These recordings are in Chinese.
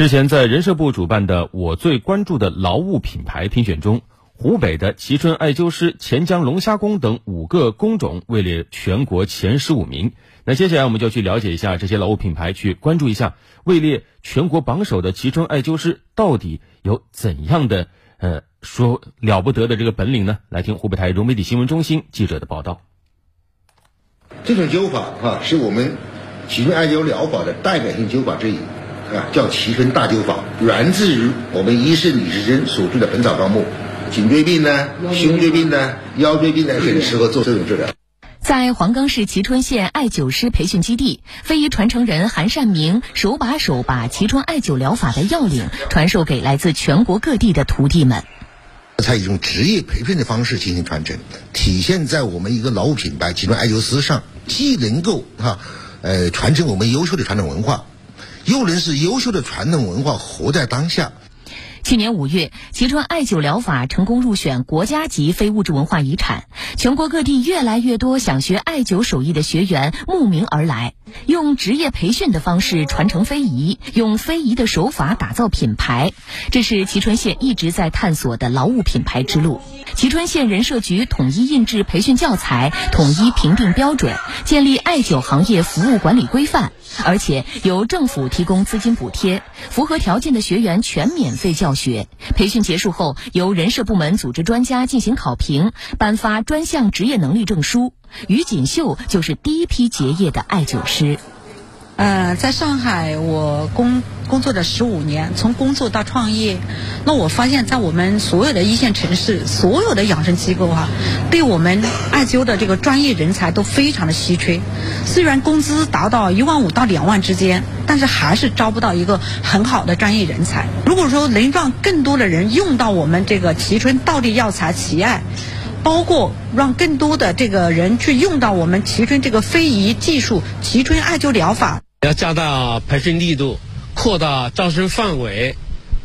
日前，在人社部主办的“我最关注的劳务品牌”评选中，湖北的蕲春艾灸师、钱江龙虾工等五个工种位列全国前十五名。那接下来我们就去了解一下这些劳务品牌，去关注一下位列全国榜首的蕲春艾灸师到底有怎样的呃说了不得的这个本领呢？来听湖北台融媒体新闻中心记者的报道。这种灸法啊，是我们蕲春艾灸疗法的代表性灸法之一。啊，叫蕲春大灸法，源自于我们医圣李时珍所著的《本草纲目》，颈椎病呢、胸椎病呢、腰椎病呢，很适合做这种治疗。在黄冈市蕲春县艾灸师培训基地，非遗传承人韩善明手把手把蕲春艾灸疗法的要领传授给来自全国各地的徒弟们。采一种职业培训的方式进行传承，体现在我们一个老品牌蕲春艾灸师上，既能够哈呃传承我们优秀的传统文化。又能使优秀的传统文化活在当下。去年五月，蕲春艾灸疗法成功入选国家级非物质文化遗产。全国各地越来越多想学艾灸手艺的学员慕名而来，用职业培训的方式传承非遗，用非遗的手法打造品牌，这是蕲春县一直在探索的劳务品牌之路。蕲春县人社局统一印制培训教材，统一评定标准，建立艾灸行业服务管理规范。而且由政府提供资金补贴，符合条件的学员全免费教学。培训结束后，由人社部门组织专家进行考评，颁发专项职业能力证书。于锦绣就是第一批结业的艾灸师。呃，在上海我工工作了十五年，从工作到创业，那我发现，在我们所有的一线城市，所有的养生机构哈，对我们艾灸的这个专业人才都非常的稀缺。虽然工资达到一万五到两万之间，但是还是招不到一个很好的专业人才。如果说能让更多的人用到我们这个蕲春道地药材蕲艾。包括让更多的这个人去用到我们蕲春这个非遗技术，蕲春艾灸疗法。要加大培训力度，扩大招生范围，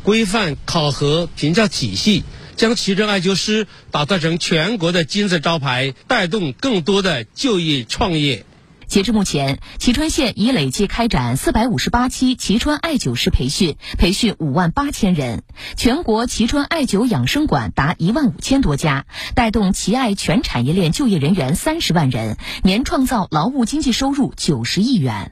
规范考核评价体系，将蕲春艾灸师打造成全国的金字招牌，带动更多的就业创业。截至目前，蕲春县已累计开展四百五十八期蕲春艾灸师培训，培训五万八千人。全国蕲春艾灸养生馆达一万五千多家，带动蕲艾全产业链就业人员三十万人，年创造劳务经济收入九十亿元。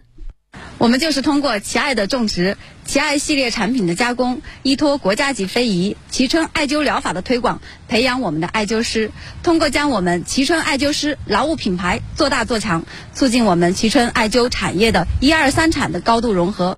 我们就是通过蕲艾的种植、蕲艾系列产品的加工，依托国家级非遗蕲春艾灸疗法的推广，培养我们的艾灸师。通过将我们蕲春艾灸师劳务品牌做大做强，促进我们蕲春艾灸产业的一二三产的高度融合。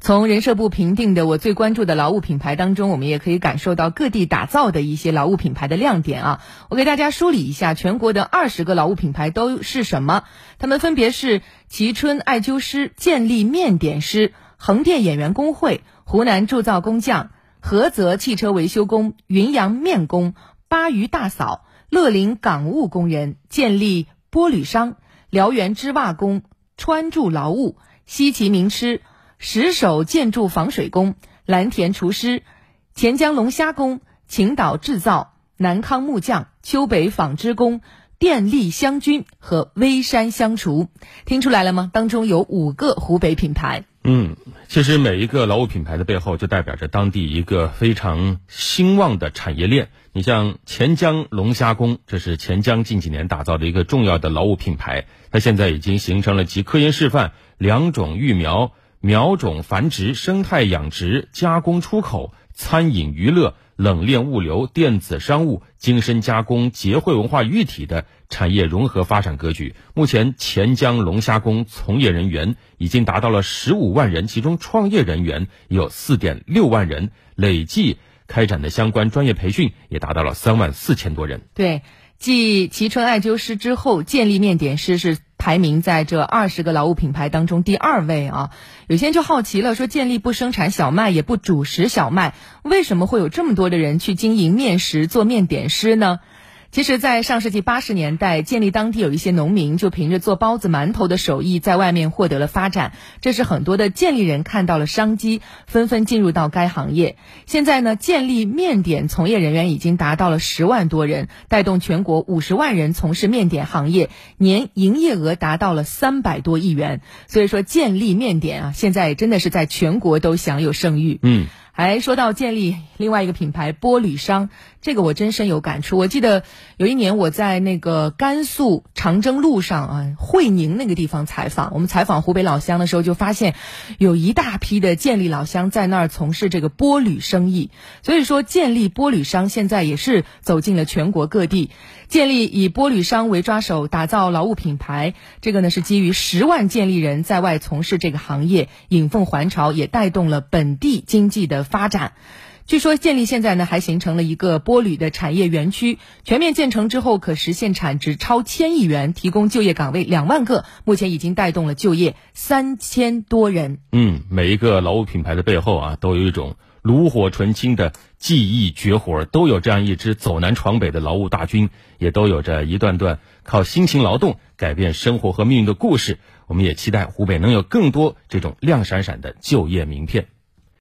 从人社部评定的我最关注的劳务品牌当中，我们也可以感受到各地打造的一些劳务品牌的亮点啊！我给大家梳理一下全国的二十个劳务品牌都是什么？他们分别是蕲春艾灸师、建立面点师、横店演员工会、湖南铸造工匠、菏泽汽车维修工、云阳面工、巴渝大嫂、乐陵港务工人、建立玻璃商、辽源织袜工、川筑劳务、西岐名师。石首建筑防水工、蓝田厨师、钱江龙虾工、青岛制造、南康木匠、丘北纺织工、电力湘军和微山湘厨，听出来了吗？当中有五个湖北品牌。嗯，其实每一个劳务品牌的背后，就代表着当地一个非常兴旺的产业链。你像钱江龙虾工，这是钱江近几年打造的一个重要的劳务品牌，它现在已经形成了集科研示范、两种育苗。苗种繁殖、生态养殖、加工出口、餐饮娱乐、冷链物流、电子商务、精深加工、节汇文化于一体的产业融合发展格局。目前，钱江龙虾工从业人员已经达到了十五万人，其中创业人员有四点六万人，累计开展的相关专业培训也达到了三万四千多人。对，继蕲春艾灸师之后，建立面点师是。排名在这二十个劳务品牌当中第二位啊！有些人就好奇了，说建立不生产小麦，也不主食小麦，为什么会有这么多的人去经营面食、做面点师呢？其实，在上世纪八十年代，建立当地有一些农民就凭着做包子、馒头的手艺，在外面获得了发展。这是很多的建立人看到了商机，纷纷进入到该行业。现在呢，建立面点从业人员已经达到了十万多人，带动全国五十万人从事面点行业，年营业额达到了三百多亿元。所以说，建立面点啊，现在真的是在全国都享有盛誉。嗯。还说到建立另外一个品牌波吕商，这个我真深有感触。我记得有一年我在那个甘肃长征路上啊，会宁那个地方采访，我们采访湖北老乡的时候，就发现有一大批的建立老乡在那儿从事这个波吕生意。所以说，建立波吕商现在也是走进了全国各地。建立以波吕商为抓手，打造劳务品牌，这个呢是基于十万建立人在外从事这个行业，引凤还巢，也带动了本地经济的。发展，据说建立现在呢还形成了一个玻璃的产业园区，全面建成之后可实现产值超千亿元，提供就业岗位两万个，目前已经带动了就业三千多人。嗯，每一个劳务品牌的背后啊，都有一种炉火纯青的技艺绝活，都有这样一支走南闯北的劳务大军，也都有着一段段靠辛勤劳动改变生活和命运的故事。我们也期待湖北能有更多这种亮闪闪的就业名片。